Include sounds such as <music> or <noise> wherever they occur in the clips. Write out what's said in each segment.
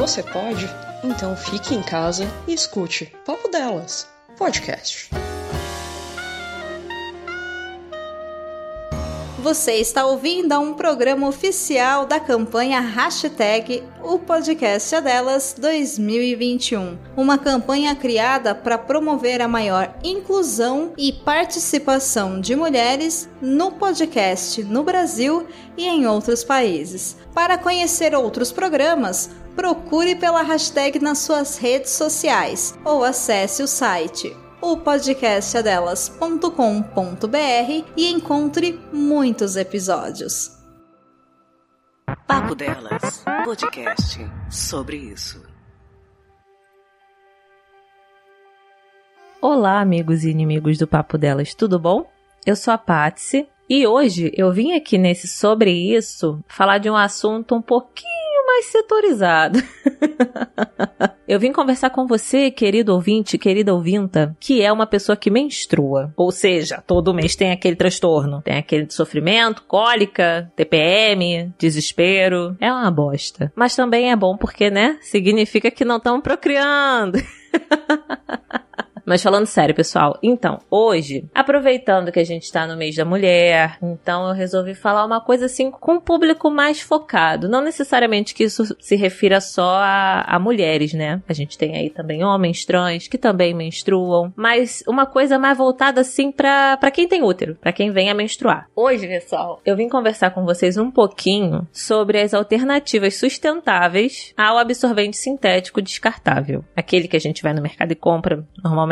Você pode? Então fique em casa e escute Papo Delas, podcast. Você está ouvindo a um programa oficial da campanha Hashtag O Podcast é Delas 2021. Uma campanha criada para promover a maior inclusão e participação de mulheres no podcast no Brasil e em outros países. Para conhecer outros programas, procure pela hashtag nas suas redes sociais ou acesse o site o podcastadelas.com.br e encontre muitos episódios. Papo Delas, podcast sobre isso. Olá, amigos e inimigos do Papo Delas, tudo bom? Eu sou a Patsy e hoje eu vim aqui nesse Sobre Isso falar de um assunto um pouquinho mais setorizado. <laughs> Eu vim conversar com você, querido ouvinte, querida ouvinta, que é uma pessoa que menstrua. Ou seja, todo mês tem aquele transtorno. Tem aquele sofrimento, cólica, TPM, desespero. É uma bosta. Mas também é bom porque, né? Significa que não estão procriando. <laughs> Mas falando sério, pessoal, então, hoje, aproveitando que a gente tá no mês da mulher, então eu resolvi falar uma coisa assim com um público mais focado. Não necessariamente que isso se refira só a, a mulheres, né? A gente tem aí também homens trans que também menstruam, mas uma coisa mais voltada assim para quem tem útero, para quem vem a menstruar. Hoje, pessoal, eu vim conversar com vocês um pouquinho sobre as alternativas sustentáveis ao absorvente sintético descartável. Aquele que a gente vai no mercado e compra normalmente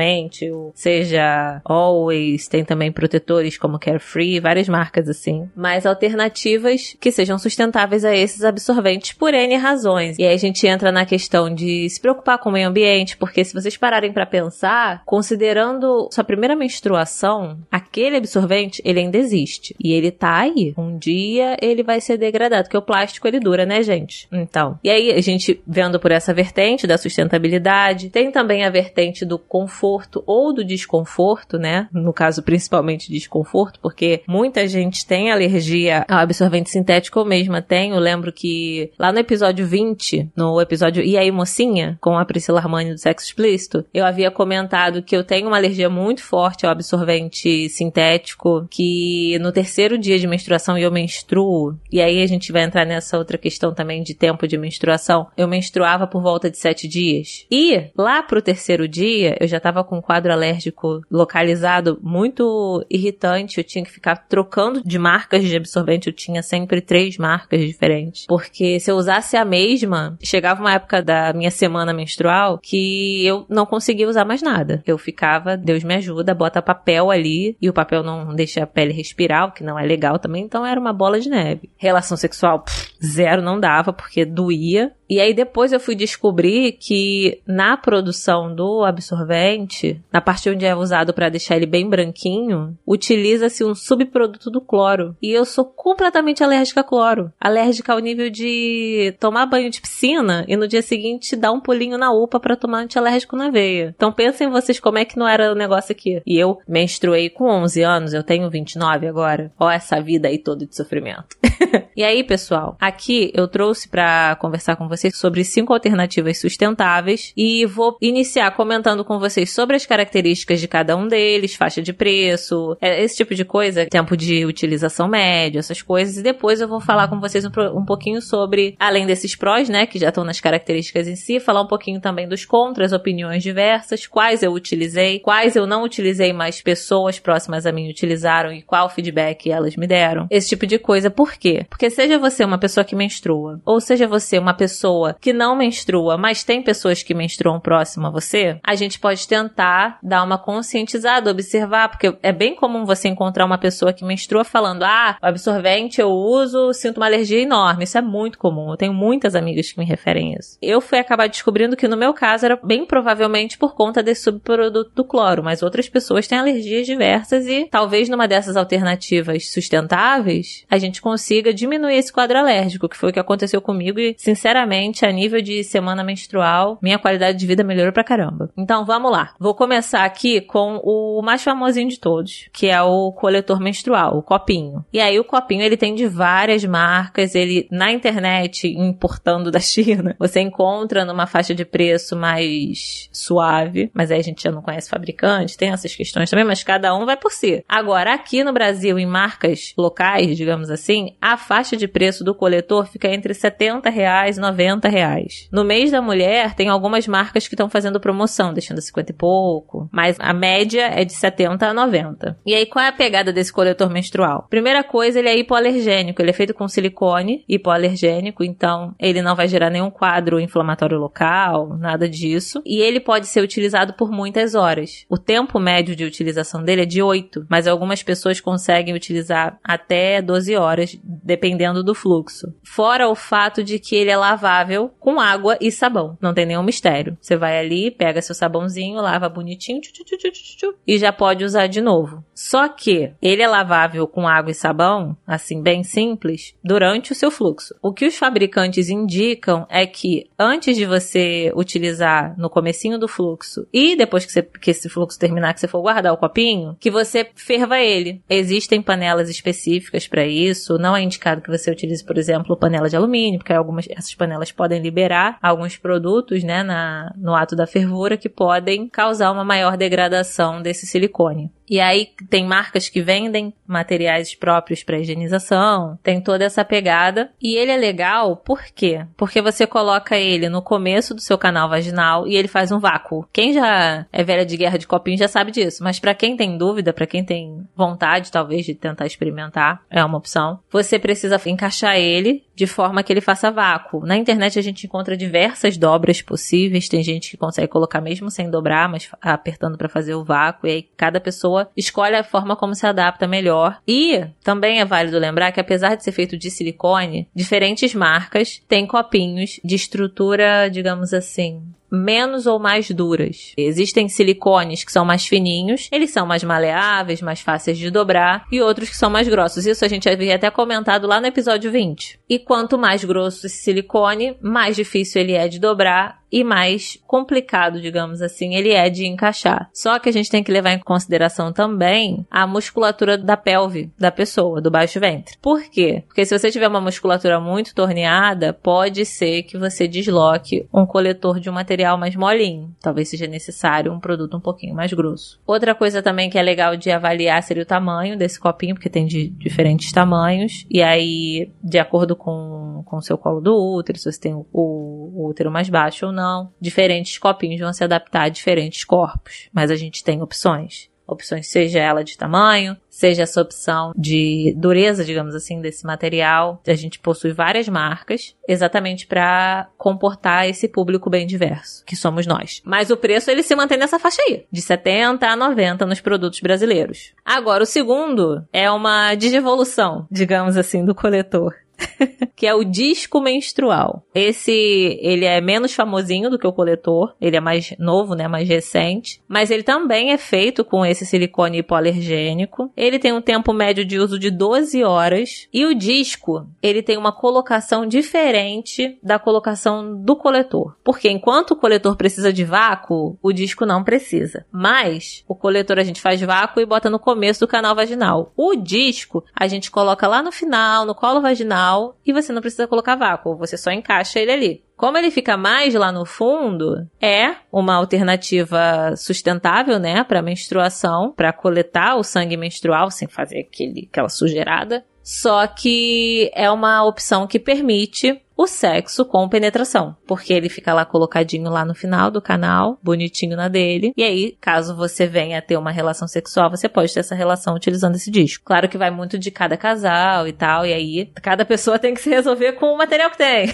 seja Always, tem também protetores como Carefree, várias marcas assim, mas alternativas que sejam sustentáveis a esses absorventes por N razões. E aí a gente entra na questão de se preocupar com o meio ambiente, porque se vocês pararem para pensar, considerando sua primeira menstruação, aquele absorvente, ele ainda existe. E ele tá aí. Um dia ele vai ser degradado, porque o plástico ele dura, né, gente? Então. E aí a gente vendo por essa vertente da sustentabilidade, tem também a vertente do conforto conforto ou do desconforto, né? No caso, principalmente desconforto, porque muita gente tem alergia ao absorvente sintético, eu mesma tenho. Lembro que lá no episódio 20, no episódio E aí, mocinha, com a Priscila Armani do Sexo Explícito, eu havia comentado que eu tenho uma alergia muito forte ao absorvente sintético, que no terceiro dia de menstruação eu menstruo, e aí a gente vai entrar nessa outra questão também de tempo de menstruação. Eu menstruava por volta de sete dias. E lá pro terceiro dia, eu já tava com um quadro alérgico localizado muito irritante. Eu tinha que ficar trocando de marcas de absorvente. Eu tinha sempre três marcas diferentes. Porque se eu usasse a mesma, chegava uma época da minha semana menstrual que eu não conseguia usar mais nada. Eu ficava, Deus me ajuda, bota papel ali e o papel não deixa a pele respirar, o que não é legal também. Então era uma bola de neve. Relação sexual, pff, zero não dava porque doía. E aí depois eu fui descobrir que na produção do absorvente, na parte onde é usado para deixar ele bem branquinho, utiliza-se um subproduto do cloro. E eu sou completamente alérgica a cloro. Alérgica ao nível de tomar banho de piscina e no dia seguinte dar um pulinho na UPA para tomar antialérgico na veia. Então pensem vocês como é que não era o negócio aqui. E eu menstruei com 11 anos, eu tenho 29 agora. Ó essa vida aí toda de sofrimento. <laughs> <laughs> e aí, pessoal, aqui eu trouxe para conversar com vocês sobre cinco alternativas sustentáveis e vou iniciar comentando com vocês sobre as características de cada um deles, faixa de preço, é, esse tipo de coisa, tempo de utilização médio, essas coisas, e depois eu vou falar com vocês um, um pouquinho sobre, além desses prós, né, que já estão nas características em si, falar um pouquinho também dos contras, opiniões diversas, quais eu utilizei, quais eu não utilizei, mas pessoas próximas a mim utilizaram e qual feedback elas me deram. Esse tipo de coisa, por quê? Porque seja você uma pessoa que menstrua, ou seja você uma pessoa que não menstrua, mas tem pessoas que menstruam próximo a você, a gente pode tentar dar uma conscientizada, observar, porque é bem comum você encontrar uma pessoa que menstrua falando: ah, o absorvente eu uso, sinto uma alergia enorme. Isso é muito comum. Eu tenho muitas amigas que me referem a isso. Eu fui acabar descobrindo que no meu caso era bem provavelmente por conta desse subproduto do cloro, mas outras pessoas têm alergias diversas e talvez numa dessas alternativas sustentáveis a gente consiga consiga diminuir esse quadro alérgico, que foi o que aconteceu comigo e, sinceramente, a nível de semana menstrual, minha qualidade de vida melhorou pra caramba. Então, vamos lá. Vou começar aqui com o mais famosinho de todos, que é o coletor menstrual, o copinho. E aí o copinho ele tem de várias marcas, ele na internet importando da <laughs> China, você encontra numa faixa de preço mais suave, mas aí a gente já não conhece fabricante, tem essas questões também, mas cada um vai por si. Agora aqui no Brasil em marcas locais, digamos assim, a faixa de preço do coletor fica entre 70 reais e 90 reais. No mês da mulher tem algumas marcas que estão fazendo promoção, deixando 50 e pouco, mas a média é de 70 a 90. E aí qual é a pegada desse coletor menstrual? Primeira coisa, ele é hipoalergênico, ele é feito com silicone hipoalergênico, então ele não vai gerar nenhum quadro inflamatório local, nada disso. E ele pode ser utilizado por muitas horas. O tempo médio de utilização dele é de 8, mas algumas pessoas conseguem utilizar até 12 horas, dependendo do fluxo. Fora o fato de que ele é lavável com água e sabão. Não tem nenhum mistério. Você vai ali, pega seu sabãozinho, lava bonitinho tchu, tchu, tchu, e já pode usar de novo. Só que ele é lavável com água e sabão, assim, bem simples, durante o seu fluxo. O que os fabricantes indicam é que antes de você utilizar no comecinho do fluxo e depois que, você, que esse fluxo terminar, que você for guardar o copinho, que você ferva ele. Existem panelas específicas para isso. Não é indicado que você utilize, por exemplo, panela de alumínio, porque algumas essas panelas podem liberar alguns produtos, né, na, no ato da fervura que podem causar uma maior degradação desse silicone. E aí tem marcas que vendem materiais próprios para higienização, tem toda essa pegada. E ele é legal por quê? Porque você coloca ele no começo do seu canal vaginal e ele faz um vácuo. Quem já é velha de guerra de copinho já sabe disso, mas para quem tem dúvida, para quem tem vontade talvez de tentar experimentar, é uma opção. Você precisa encaixar ele de forma que ele faça vácuo. Na internet a gente encontra diversas dobras possíveis, tem gente que consegue colocar mesmo sem dobrar, mas apertando para fazer o vácuo, e aí cada pessoa escolhe a forma como se adapta melhor. E também é válido lembrar que apesar de ser feito de silicone, diferentes marcas têm copinhos de estrutura, digamos assim, menos ou mais duras. Existem silicones que são mais fininhos, eles são mais maleáveis, mais fáceis de dobrar, e outros que são mais grossos. Isso a gente havia até comentado lá no episódio 20. E quanto mais grosso esse silicone, mais difícil ele é de dobrar e mais complicado, digamos assim, ele é de encaixar. Só que a gente tem que levar em consideração também a musculatura da pelve da pessoa, do baixo ventre. Por quê? Porque se você tiver uma musculatura muito torneada, pode ser que você desloque um coletor de um material mais molinho. Talvez seja necessário um produto um pouquinho mais grosso. Outra coisa também que é legal de avaliar seria o tamanho desse copinho, porque tem de diferentes tamanhos. E aí, de acordo com, o seu colo do útero, se você tem o, o útero mais baixo ou não. Diferentes copinhos vão se adaptar a diferentes corpos, mas a gente tem opções. Opções, seja ela de tamanho, seja essa opção de dureza, digamos assim, desse material. A gente possui várias marcas exatamente para comportar esse público bem diverso, que somos nós. Mas o preço ele se mantém nessa faixa aí, de 70 a 90 nos produtos brasileiros. Agora, o segundo é uma desevolução, digamos assim, do coletor. <laughs> que é o disco menstrual. Esse, ele é menos famosinho do que o coletor, ele é mais novo, né, mais recente, mas ele também é feito com esse silicone hipoalergênico. Ele tem um tempo médio de uso de 12 horas e o disco, ele tem uma colocação diferente da colocação do coletor. Porque enquanto o coletor precisa de vácuo, o disco não precisa. Mas o coletor a gente faz vácuo e bota no começo do canal vaginal. O disco a gente coloca lá no final, no colo vaginal e você não precisa colocar vácuo, você só encaixa ele ali. Como ele fica mais lá no fundo, é uma alternativa sustentável, né, para menstruação, para coletar o sangue menstrual sem fazer aquele, aquela sujeirada. Só que é uma opção que permite o sexo com penetração, porque ele fica lá colocadinho lá no final do canal, bonitinho na dele. E aí, caso você venha a ter uma relação sexual, você pode ter essa relação utilizando esse disco. Claro que vai muito de cada casal e tal, e aí cada pessoa tem que se resolver com o material que tem.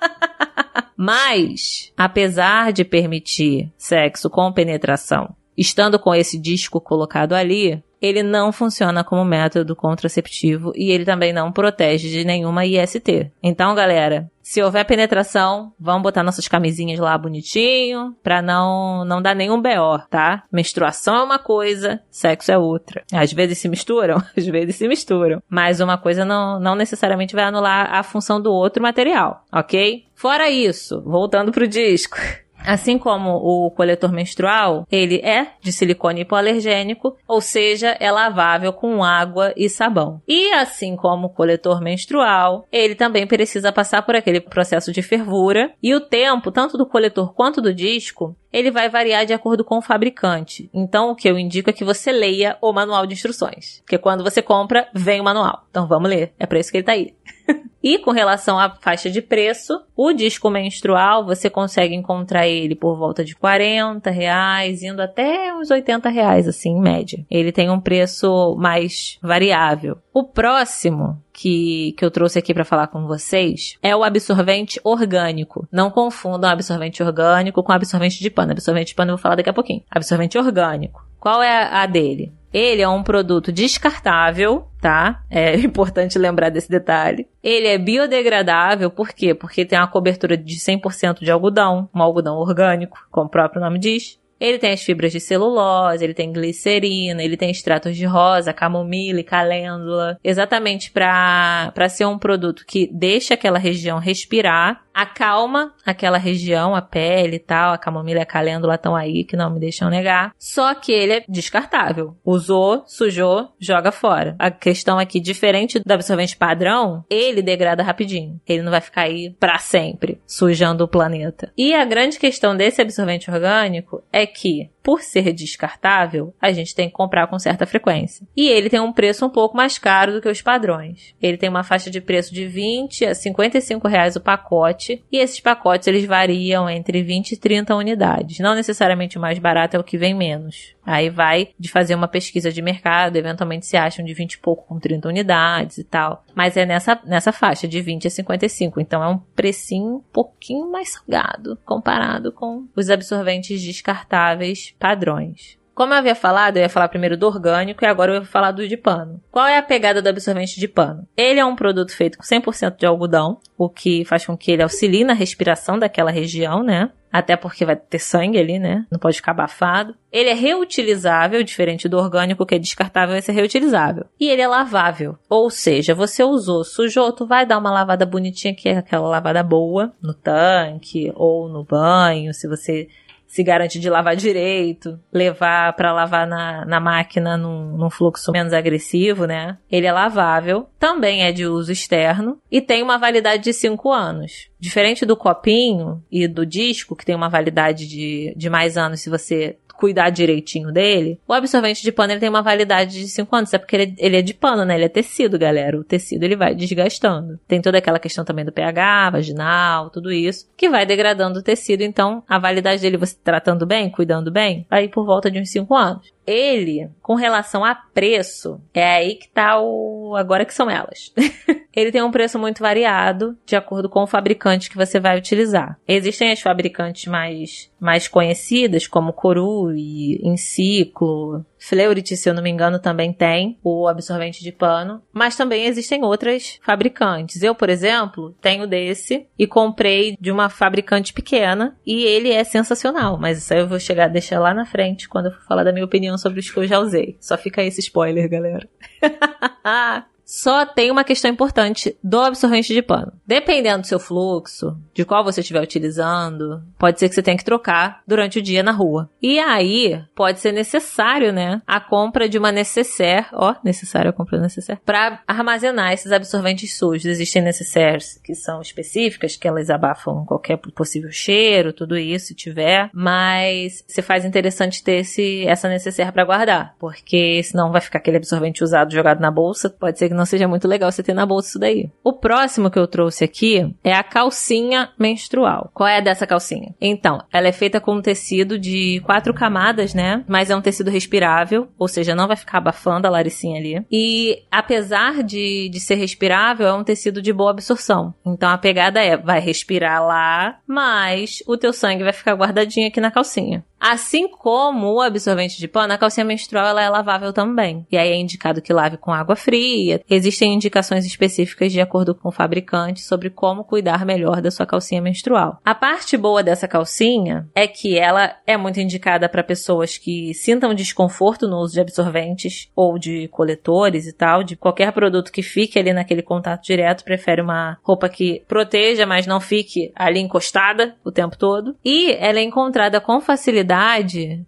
<laughs> Mas, apesar de permitir sexo com penetração, estando com esse disco colocado ali, ele não funciona como método contraceptivo e ele também não protege de nenhuma IST. Então, galera, se houver penetração, vamos botar nossas camisinhas lá bonitinho, pra não, não dar nenhum BO, tá? Menstruação é uma coisa, sexo é outra. Às vezes se misturam, <laughs> às vezes se misturam. Mas uma coisa não, não necessariamente vai anular a função do outro material, ok? Fora isso, voltando pro disco. <laughs> Assim como o coletor menstrual, ele é de silicone hipoalergênico, ou seja, é lavável com água e sabão. E assim como o coletor menstrual, ele também precisa passar por aquele processo de fervura e o tempo, tanto do coletor quanto do disco, ele vai variar de acordo com o fabricante. Então, o que eu indico é que você leia o manual de instruções. Porque quando você compra, vem o manual. Então, vamos ler. É para isso que ele tá aí. <laughs> e com relação à faixa de preço, o disco menstrual você consegue encontrar ele por volta de 40 reais, indo até uns 80 reais, assim, em média. Ele tem um preço mais variável. O próximo que, que eu trouxe aqui para falar com vocês é o absorvente orgânico. Não confundam absorvente orgânico com absorvente de pano. Absorvente de pano eu vou falar daqui a pouquinho. Absorvente orgânico. Qual é a dele? Ele é um produto descartável, tá? É <laughs> importante lembrar desse detalhe. Ele é biodegradável, por quê? Porque tem uma cobertura de 100% de algodão, um algodão orgânico, como o próprio nome diz. Ele tem as fibras de celulose, ele tem glicerina, ele tem extratos de rosa, camomila e calêndula, exatamente para ser um produto que deixa aquela região respirar acalma aquela região, a pele e tal, a camomila e a calêndula estão aí, que não me deixam negar. Só que ele é descartável. Usou, sujou, joga fora. A questão aqui, diferente do absorvente padrão, ele degrada rapidinho. Ele não vai ficar aí para sempre, sujando o planeta. E a grande questão desse absorvente orgânico é que por ser descartável, a gente tem que comprar com certa frequência. E ele tem um preço um pouco mais caro do que os padrões. Ele tem uma faixa de preço de 20 a 55 reais o pacote, e esses pacotes eles variam entre 20 e 30 unidades. Não necessariamente o mais barato é o que vem menos. Aí vai de fazer uma pesquisa de mercado, eventualmente se acham de 20 e pouco com 30 unidades e tal. Mas é nessa, nessa faixa de 20 a 55. Então é um precinho um pouquinho mais salgado comparado com os absorventes descartáveis padrões. Como eu havia falado, eu ia falar primeiro do orgânico e agora eu vou falar do de pano. Qual é a pegada do absorvente de pano? Ele é um produto feito com 100% de algodão, o que faz com que ele auxilie na respiração daquela região, né? Até porque vai ter sangue ali, né? Não pode ficar abafado. Ele é reutilizável, diferente do orgânico, que é descartável, vai ser reutilizável. E ele é lavável. Ou seja, você usou, sujou, tu vai dar uma lavada bonitinha, que é aquela lavada boa, no tanque ou no banho, se você se garante de lavar direito, levar para lavar na, na máquina num, num, fluxo menos agressivo, né? Ele é lavável, também é de uso externo e tem uma validade de 5 anos. Diferente do copinho e do disco, que tem uma validade de, de mais anos se você cuidar direitinho dele, o absorvente de pano ele tem uma validade de 5 anos. É porque ele, ele, é de pano, né? Ele é tecido, galera. O tecido ele vai desgastando. Tem toda aquela questão também do pH, vaginal, tudo isso, que vai degradando o tecido. Então, a validade dele, você tratando bem, cuidando bem, vai por volta de uns 5 anos ele, com relação a preço, é aí que tá o. Agora que são elas. <laughs> ele tem um preço muito variado de acordo com o fabricante que você vai utilizar. Existem as fabricantes mais, mais conhecidas, como Coru e Enciclo, Fleurit, se eu não me engano, também tem o absorvente de pano, mas também existem outras fabricantes. Eu, por exemplo, tenho desse e comprei de uma fabricante pequena e ele é sensacional, mas isso aí eu vou chegar a deixar lá na frente quando eu for falar da minha opinião sobre os que eu já usei. Só fica esse spoiler, galera. <laughs> Só tem uma questão importante do absorvente de pano. Dependendo do seu fluxo, de qual você estiver utilizando, pode ser que você tenha que trocar durante o dia na rua. E aí, pode ser necessário, né, a compra de uma necessaire, ó, necessário a compra necessaire, para armazenar esses absorventes sujos. Existem necessaires que são específicas, que elas abafam qualquer possível cheiro, tudo isso, se tiver, mas se faz interessante ter esse, essa necessaire para guardar, porque senão vai ficar aquele absorvente usado jogado na bolsa, pode ser que não não seja muito legal você ter na bolsa isso daí. O próximo que eu trouxe aqui é a calcinha menstrual. Qual é dessa calcinha? Então, ela é feita com um tecido de quatro camadas, né? Mas é um tecido respirável, ou seja, não vai ficar abafando a laricinha ali. E apesar de, de ser respirável, é um tecido de boa absorção. Então a pegada é, vai respirar lá, mas o teu sangue vai ficar guardadinho aqui na calcinha. Assim como o absorvente de pano, a calcinha menstrual ela é lavável também. E aí é indicado que lave com água fria. Existem indicações específicas de acordo com o fabricante sobre como cuidar melhor da sua calcinha menstrual. A parte boa dessa calcinha é que ela é muito indicada para pessoas que sintam desconforto no uso de absorventes ou de coletores e tal, de qualquer produto que fique ali naquele contato direto, prefere uma roupa que proteja, mas não fique ali encostada o tempo todo. E ela é encontrada com facilidade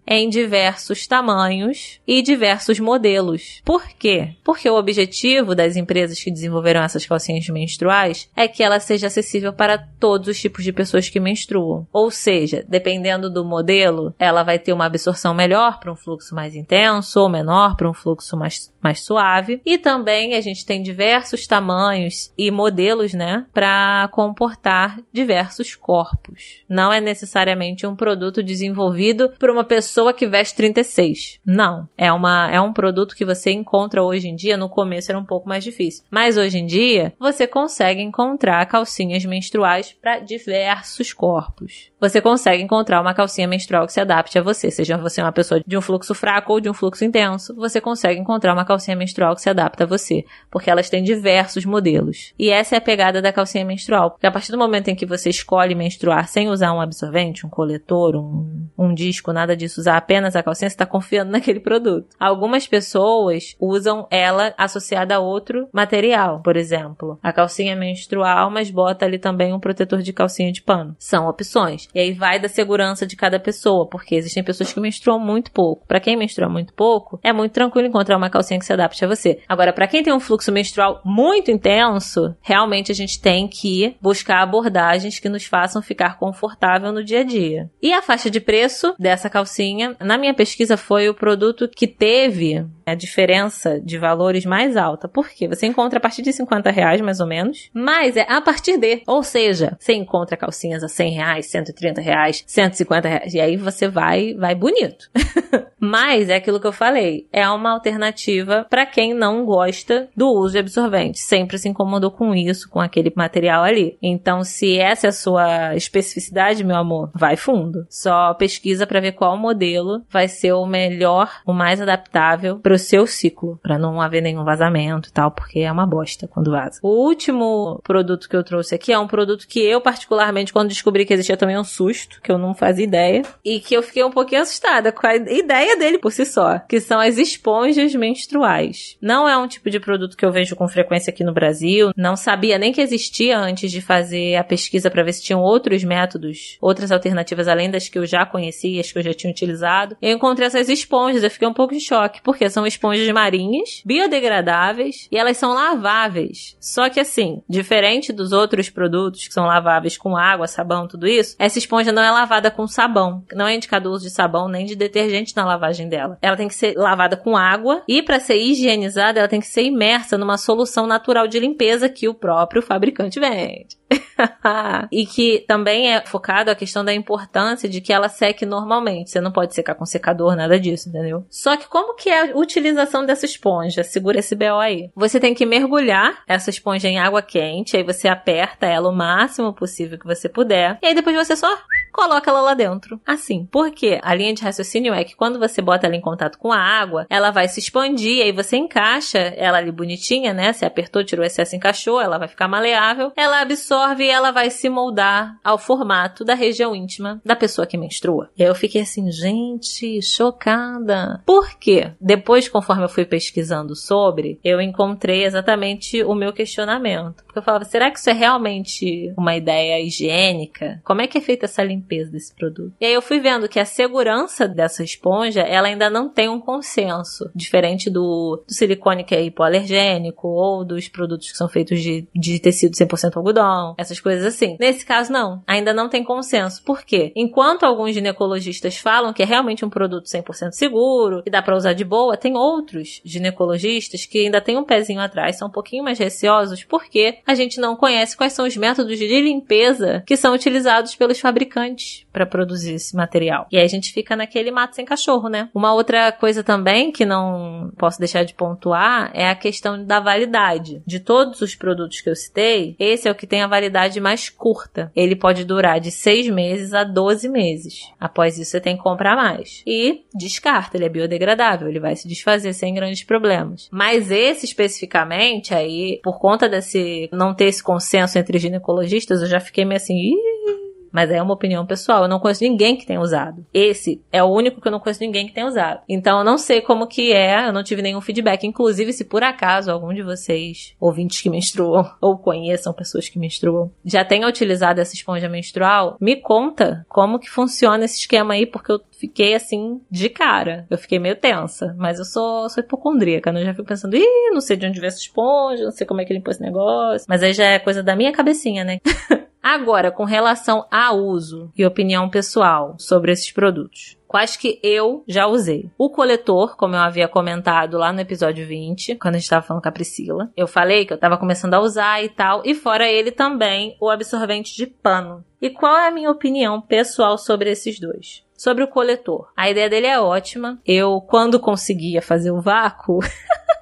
em diversos tamanhos e diversos modelos. Por quê? Porque o objetivo das empresas que desenvolveram essas calcinhas menstruais é que ela seja acessível para todos os tipos de pessoas que menstruam. Ou seja, dependendo do modelo, ela vai ter uma absorção melhor para um fluxo mais intenso ou menor para um fluxo mais, mais suave. E também a gente tem diversos tamanhos e modelos, né, para comportar diversos corpos. Não é necessariamente um produto desenvolvido por uma pessoa que veste 36. Não, é uma é um produto que você encontra hoje em dia, no começo era um pouco mais difícil, mas hoje em dia você consegue encontrar calcinhas menstruais para diversos corpos. Você consegue encontrar uma calcinha menstrual que se adapte a você, seja você uma pessoa de um fluxo fraco ou de um fluxo intenso, você consegue encontrar uma calcinha menstrual que se adapta a você, porque elas têm diversos modelos. E essa é a pegada da calcinha menstrual, porque a partir do momento em que você escolhe menstruar sem usar um absorvente, um coletor, um, um disco, nada disso, usar apenas a calcinha, você está confiando <laughs> naquele produto. Algumas pessoas usam ela associada a outro material, por exemplo, a calcinha menstrual, mas bota ali também um protetor de calcinha de pano. São opções. E aí vai da segurança de cada pessoa, porque existem pessoas que menstruam muito pouco. Para quem menstrua muito pouco, é muito tranquilo encontrar uma calcinha que se adapte a você. Agora, para quem tem um fluxo menstrual muito intenso, realmente a gente tem que buscar abordagens que nos façam ficar confortável no dia a dia. E a faixa de preço dessa calcinha, na minha pesquisa, foi o produto que teve a diferença de valores mais alta. Por quê? Você encontra a partir de 50 reais, mais ou menos, mas é a partir de. Ou seja, você encontra calcinhas a 100 reais, 130 reais, 150 reais, e aí você vai, vai bonito. <laughs> mas é aquilo que eu falei, é uma alternativa para quem não gosta do uso de absorvente, sempre se incomodou com isso, com aquele material ali. Então, se essa é a sua especificidade, meu amor, vai fundo. Só pesquisa para ver qual modelo vai ser o melhor, o mais adaptável para o seu ciclo, para não haver nenhum vazamento e tal, porque é uma bosta quando vaza. O último produto que eu trouxe aqui é um produto que eu particularmente quando descobri que existia também um susto, que eu não fazia ideia, e que eu fiquei um pouquinho assustada com a ideia dele por si só, que são as esponjas menstruais. Não é um tipo de produto que eu vejo com frequência aqui no Brasil, não sabia nem que existia antes de fazer a pesquisa para ver se tinham outros métodos, outras alternativas além das que eu já conhecia, as que eu já tinha utilizado. Eu encontrei essas esponjas, eu fiquei um pouco em choque, porque são esponjas marinhas, biodegradáveis e elas são laváveis. Só que assim, diferente dos outros produtos que são laváveis com água, sabão, tudo isso, essa esponja não é lavada com sabão. Não é indicado o uso de sabão nem de detergente na lavagem dela. Ela tem que ser lavada com água e para ser higienizada, ela tem que ser imersa numa solução natural de limpeza que o próprio fabricante vende. <laughs> e que também é focado a questão da importância de que ela seque normalmente. Você não pode secar com secador, nada disso, entendeu? Só que como que é a utilização dessa esponja? Segura esse BO aí. Você tem que mergulhar essa esponja em água quente, aí você aperta ela o máximo possível que você puder, e aí depois você só Elsa coloca ela lá dentro. Assim. Porque a linha de raciocínio é que quando você bota ela em contato com a água, ela vai se expandir, aí você encaixa ela ali bonitinha, né? Se apertou, tirou o excesso, encaixou, ela vai ficar maleável, ela absorve e ela vai se moldar ao formato da região íntima da pessoa que menstrua. E aí eu fiquei assim, gente, chocada. Por quê? Depois, conforme eu fui pesquisando sobre, eu encontrei exatamente o meu questionamento. Porque eu falava, será que isso é realmente uma ideia higiênica? Como é que é feita essa limpeza? Limpeza desse produto. E aí eu fui vendo que a segurança dessa esponja, ela ainda não tem um consenso, diferente do, do silicone que é hipoalergênico ou dos produtos que são feitos de, de tecido 100% algodão, essas coisas assim. Nesse caso, não. Ainda não tem consenso. Por quê? Enquanto alguns ginecologistas falam que é realmente um produto 100% seguro, e dá para usar de boa, tem outros ginecologistas que ainda tem um pezinho atrás, são um pouquinho mais receosos, porque a gente não conhece quais são os métodos de limpeza que são utilizados pelos fabricantes para produzir esse material. E aí a gente fica naquele mato sem cachorro, né? Uma outra coisa também que não posso deixar de pontuar é a questão da validade. De todos os produtos que eu citei, esse é o que tem a validade mais curta. Ele pode durar de 6 meses a 12 meses. Após isso, você tem que comprar mais. E descarta, ele é biodegradável, ele vai se desfazer sem grandes problemas. Mas esse especificamente, aí, por conta desse não ter esse consenso entre ginecologistas, eu já fiquei meio assim, Ih! Mas é uma opinião pessoal. Eu não conheço ninguém que tenha usado. Esse é o único que eu não conheço ninguém que tenha usado. Então eu não sei como que é, eu não tive nenhum feedback. Inclusive, se por acaso algum de vocês, ouvintes que menstruam, <laughs> ou conheçam pessoas que menstruam, já tenha utilizado essa esponja menstrual, me conta como que funciona esse esquema aí, porque eu fiquei assim de cara. Eu fiquei meio tensa, mas eu sou, sou hipocondríaca, né? Eu já fico pensando, ih, não sei de onde veio essa esponja, não sei como é que limpou esse negócio. Mas aí já é coisa da minha cabecinha, né? <laughs> Agora, com relação a uso e opinião pessoal sobre esses produtos. Quais que eu já usei? O coletor, como eu havia comentado lá no episódio 20, quando a gente estava falando com a Priscila. Eu falei que eu estava começando a usar e tal. E fora ele também, o absorvente de pano. E qual é a minha opinião pessoal sobre esses dois? Sobre o coletor. A ideia dele é ótima. Eu, quando conseguia fazer o vácuo. <laughs>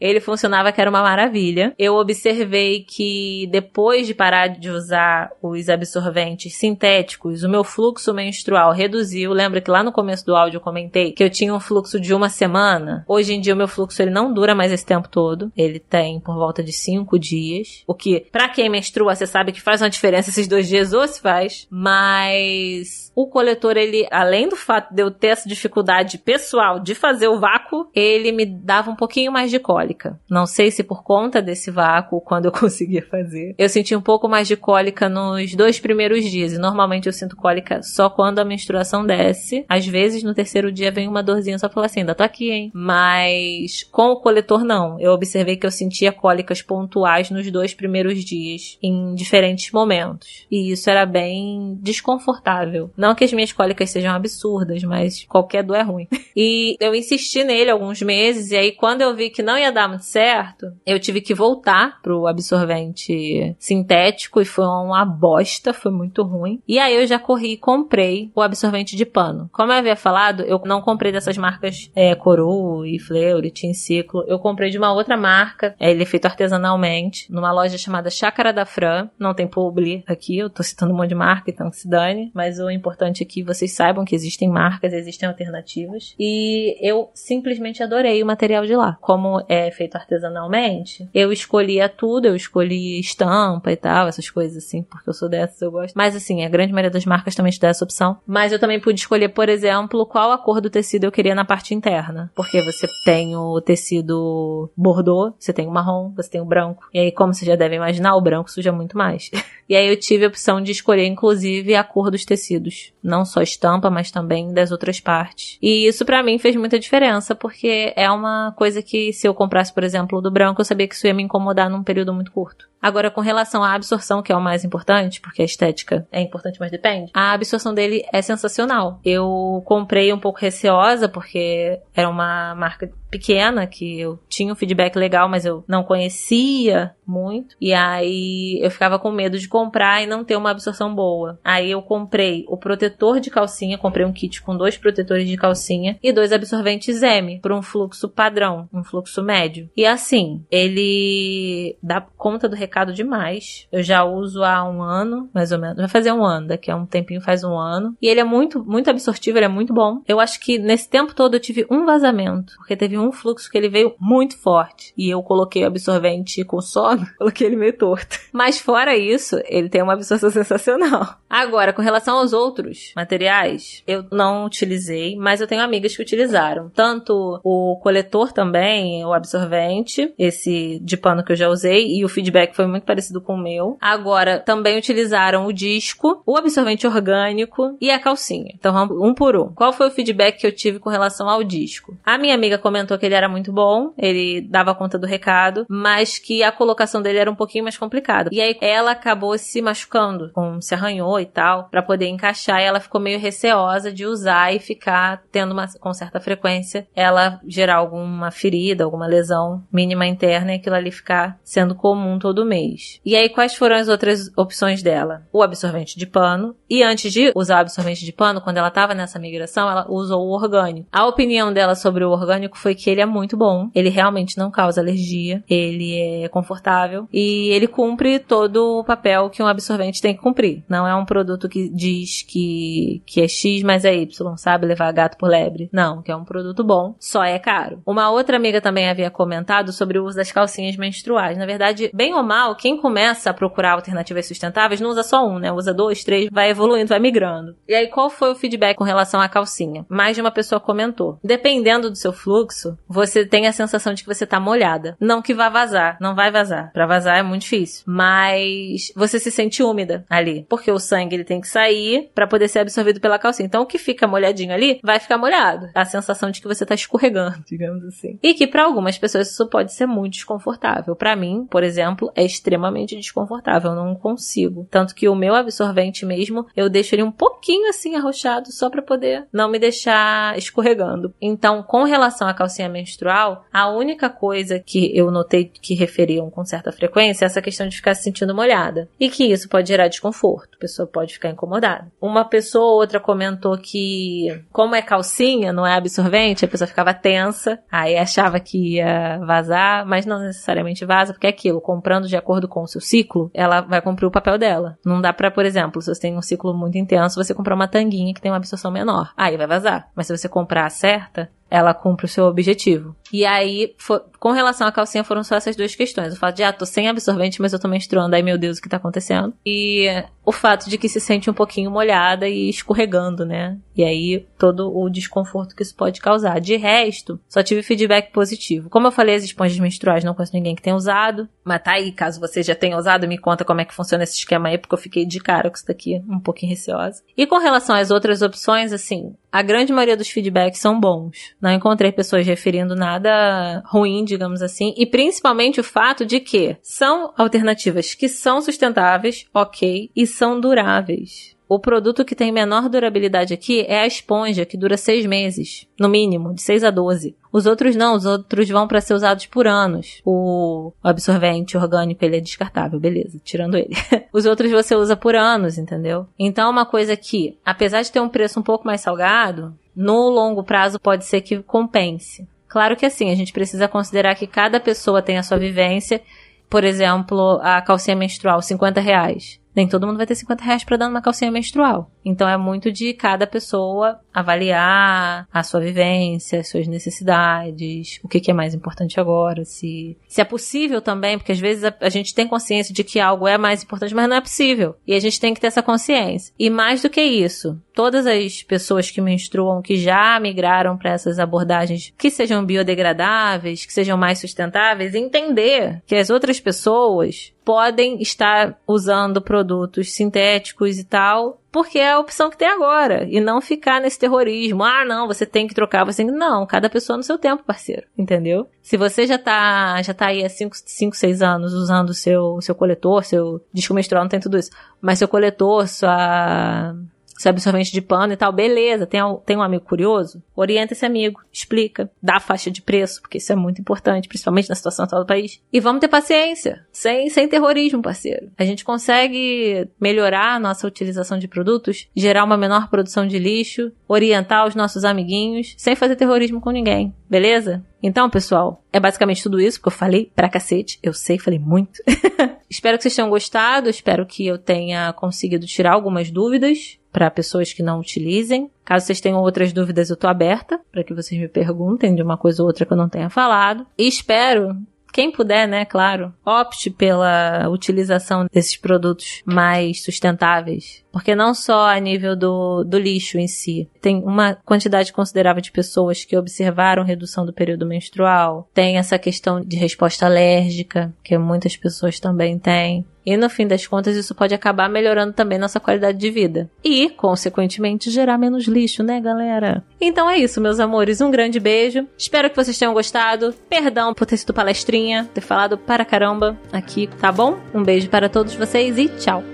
Ele funcionava que era uma maravilha. Eu observei que depois de parar de usar os absorventes sintéticos, o meu fluxo menstrual reduziu. Lembra que lá no começo do áudio eu comentei que eu tinha um fluxo de uma semana? Hoje em dia o meu fluxo ele não dura mais esse tempo todo. Ele tem por volta de cinco dias. O que, para quem menstrua, você sabe que faz uma diferença esses dois dias, ou se faz. Mas o coletor, ele, além do fato de eu ter essa dificuldade pessoal de fazer o vácuo, ele me dava um pouquinho mais de cólica cólica. Não sei se por conta desse vácuo, <laughs> quando eu conseguia fazer. Eu senti um pouco mais de cólica nos dois primeiros dias. E normalmente eu sinto cólica só quando a menstruação desce. Às vezes no terceiro dia vem uma dorzinha só falar assim, ainda tô aqui, hein? Mas com o coletor não. Eu observei que eu sentia cólicas pontuais nos dois primeiros dias, em diferentes momentos. E isso era bem desconfortável. Não que as minhas cólicas sejam absurdas, mas qualquer dor é ruim. <laughs> e eu insisti nele alguns meses, e aí quando eu vi que não ia dar muito certo, eu tive que voltar pro absorvente sintético e foi uma bosta, foi muito ruim. E aí eu já corri e comprei o absorvente de pano. Como eu havia falado, eu não comprei dessas marcas é, Coru e Fleur e Ciclo. Eu comprei de uma outra marca, é, ele é feito artesanalmente, numa loja chamada Chácara da Fran. Não tem publi aqui, eu tô citando um monte de marca, então se dane. Mas o importante é que vocês saibam que existem marcas, existem alternativas. E eu simplesmente adorei o material de lá. Como é é feito artesanalmente, eu escolhia tudo, eu escolhi estampa e tal, essas coisas assim, porque eu sou dessas, eu gosto. Mas assim, a grande maioria das marcas também te dá essa opção. Mas eu também pude escolher, por exemplo, qual a cor do tecido eu queria na parte interna. Porque você tem o tecido bordô, você tem o marrom, você tem o branco. E aí, como você já deve imaginar, o branco suja muito mais. <laughs> e aí eu tive a opção de escolher, inclusive, a cor dos tecidos. Não só estampa, mas também das outras partes. E isso para mim fez muita diferença, porque é uma coisa que se eu comprasse, por exemplo, do branco, eu sabia que isso ia me incomodar num período muito curto. Agora, com relação à absorção, que é o mais importante, porque a estética é importante, mas depende, a absorção dele é sensacional. Eu comprei um pouco receosa, porque era uma marca pequena, que eu tinha um feedback legal, mas eu não conhecia muito. E aí eu ficava com medo de comprar e não ter uma absorção boa. Aí eu comprei o protetor de calcinha, comprei um kit com dois protetores de calcinha e dois absorventes M, por um fluxo padrão, um fluxo médio. E assim, ele dá conta do recado demais. Eu já uso há um ano, mais ou menos. Vai fazer um ano, daqui a um tempinho faz um ano. E ele é muito, muito absortivo, ele é muito bom. Eu acho que nesse tempo todo eu tive um vazamento, porque teve um fluxo que ele veio muito forte. E eu coloquei o absorvente com sono, <laughs> coloquei ele meio torto. Mas fora isso, ele tem uma absorção <laughs> sensacional. Agora, com relação aos outros materiais, eu não utilizei, mas eu tenho amigas que utilizaram. Tanto o coletor também, o absorvente, esse de pano que eu já usei, e o feedback foi muito parecido com o meu. Agora, também utilizaram o disco, o absorvente orgânico e a calcinha. Então, um por um. Qual foi o feedback que eu tive com relação ao disco? A minha amiga comentou que ele era muito bom, ele dava conta do recado, mas que a colocação dele era um pouquinho mais complicada. E aí ela acabou se machucando, se arranhou e tal, para poder encaixar, e ela ficou meio receosa de usar e ficar tendo uma com certa frequência ela gerar alguma ferida, alguma lesão mínima interna e aquilo ali ficar sendo comum todo mês. E aí, quais foram as outras opções dela? O absorvente de pano. E antes de usar absorvente de pano, quando ela estava nessa migração, ela usou o orgânico. A opinião dela sobre o orgânico foi que ele é muito bom. Ele realmente não causa alergia. Ele é confortável. E ele cumpre todo o papel que um absorvente tem que cumprir. Não é um produto que diz que, que é X, mas é Y, sabe? Levar gato por lebre. Não, que é um produto bom. Só é caro. Uma outra amiga também havia comentado sobre o uso das calcinhas menstruais. Na verdade, bem ou mal, quem começa a procurar alternativas sustentáveis não usa só um, né? Usa dois, três, vai evoluindo, vai migrando. E aí, qual foi o feedback com relação à calcinha? Mais de uma pessoa comentou. Dependendo do seu fluxo, você tem a sensação de que você tá molhada. Não que vá vazar. Não vai vazar. Pra vazar é muito difícil. Mas você se sente úmida ali. Porque o sangue ele tem que sair para poder ser absorvido pela calcinha. Então, o que fica molhadinho ali vai ficar molhado. A sensação de que você tá escorregando, <laughs> digamos assim. E que para algumas pessoas isso pode ser muito desconfortável. Para mim, por exemplo, é extremamente desconfortável. Eu não consigo. Tanto que o meu absorvente mesmo, eu deixo ele um pouquinho assim arrochado só para poder não me deixar escorregando. Então, com relação à calcinha menstrual, a única coisa que eu notei que referiam com certa frequência é essa questão de ficar se sentindo molhada. E que isso pode gerar desconforto. A pessoa pode ficar incomodada. Uma pessoa ou outra comentou que, como é calcinha, não é absorvente, a pessoa ficava tensa. Aí achava que ia vazar, mas não necessariamente vaza, porque é aquilo, comprando de acordo com o seu ciclo, ela vai cumprir o papel dela. Não dá para, por exemplo, se você tem um ciclo muito intenso, você comprar uma tanguinha que tem uma absorção menor. Aí vai vazar. Mas se você comprar a certa, ela cumpre o seu objetivo. E aí, for, com relação à calcinha, foram só essas duas questões. O fato de, ah, tô sem absorvente, mas eu tô menstruando, ai meu Deus, o que tá acontecendo? E o fato de que se sente um pouquinho molhada e escorregando, né? E aí, todo o desconforto que isso pode causar. De resto, só tive feedback positivo. Como eu falei, as esponjas menstruais não conheço ninguém que tenha usado. Mas tá aí, caso você já tenha usado, me conta como é que funciona esse esquema aí, porque eu fiquei de cara com isso daqui, um pouquinho receosa. E com relação às outras opções, assim, a grande maioria dos feedbacks são bons. Não encontrei pessoas referindo nada ruim, digamos assim, e principalmente o fato de que são alternativas que são sustentáveis, ok, e são duráveis. O produto que tem menor durabilidade aqui é a esponja, que dura seis meses, no mínimo, de 6 a 12. Os outros não, os outros vão para ser usados por anos. O absorvente orgânico, ele é descartável, beleza, tirando ele. <laughs> Os outros você usa por anos, entendeu? Então, uma coisa que, apesar de ter um preço um pouco mais salgado, no longo prazo pode ser que compense. Claro que assim, a gente precisa considerar que cada pessoa tem a sua vivência. Por exemplo, a calcinha menstrual, 50 reais. Nem todo mundo vai ter 50 reais pra dar uma calcinha menstrual. Então é muito de cada pessoa avaliar a sua vivência, as suas necessidades, o que, que é mais importante agora, se, se é possível também, porque às vezes a, a, gente tem consciência de que algo é mais importante, mas não é possível. E a gente tem que ter essa consciência. E mais do que isso, todas as pessoas que menstruam, que já migraram para essas abordagens que sejam biodegradáveis, que sejam mais sustentáveis, entender que as outras pessoas podem estar usando produtos sintéticos e tal, porque é a opção que tem agora. E não ficar nesse terrorismo. Ah, não, você tem que trocar, você tem que... Não, cada pessoa no seu tempo, parceiro. Entendeu? Se você já tá, já tá aí há 5, 6 anos usando o seu, seu coletor, seu disco menstrual, não tem tudo isso. Mas seu coletor, sua se é absorvente de pano e tal, beleza. Tem, tem um amigo curioso? Orienta esse amigo, explica, dá a faixa de preço, porque isso é muito importante, principalmente na situação atual do país. E vamos ter paciência, sem, sem terrorismo, parceiro. A gente consegue melhorar a nossa utilização de produtos, gerar uma menor produção de lixo, orientar os nossos amiguinhos, sem fazer terrorismo com ninguém, beleza? Então, pessoal, é basicamente tudo isso, porque eu falei pra cacete. Eu sei, falei muito. <laughs> espero que vocês tenham gostado, espero que eu tenha conseguido tirar algumas dúvidas para pessoas que não utilizem. Caso vocês tenham outras dúvidas, eu tô aberta para que vocês me perguntem de uma coisa ou outra que eu não tenha falado. E espero quem puder, né, claro, opte pela utilização desses produtos mais sustentáveis. Porque não só a nível do, do lixo em si, tem uma quantidade considerável de pessoas que observaram redução do período menstrual, tem essa questão de resposta alérgica, que muitas pessoas também têm. E no fim das contas, isso pode acabar melhorando também nossa qualidade de vida. E, consequentemente, gerar menos lixo, né, galera? Então é isso, meus amores. Um grande beijo. Espero que vocês tenham gostado. Perdão por ter sido palestrinha, ter falado para caramba aqui, tá bom? Um beijo para todos vocês e tchau.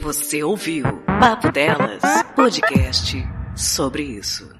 Você ouviu Papo Delas, podcast sobre isso.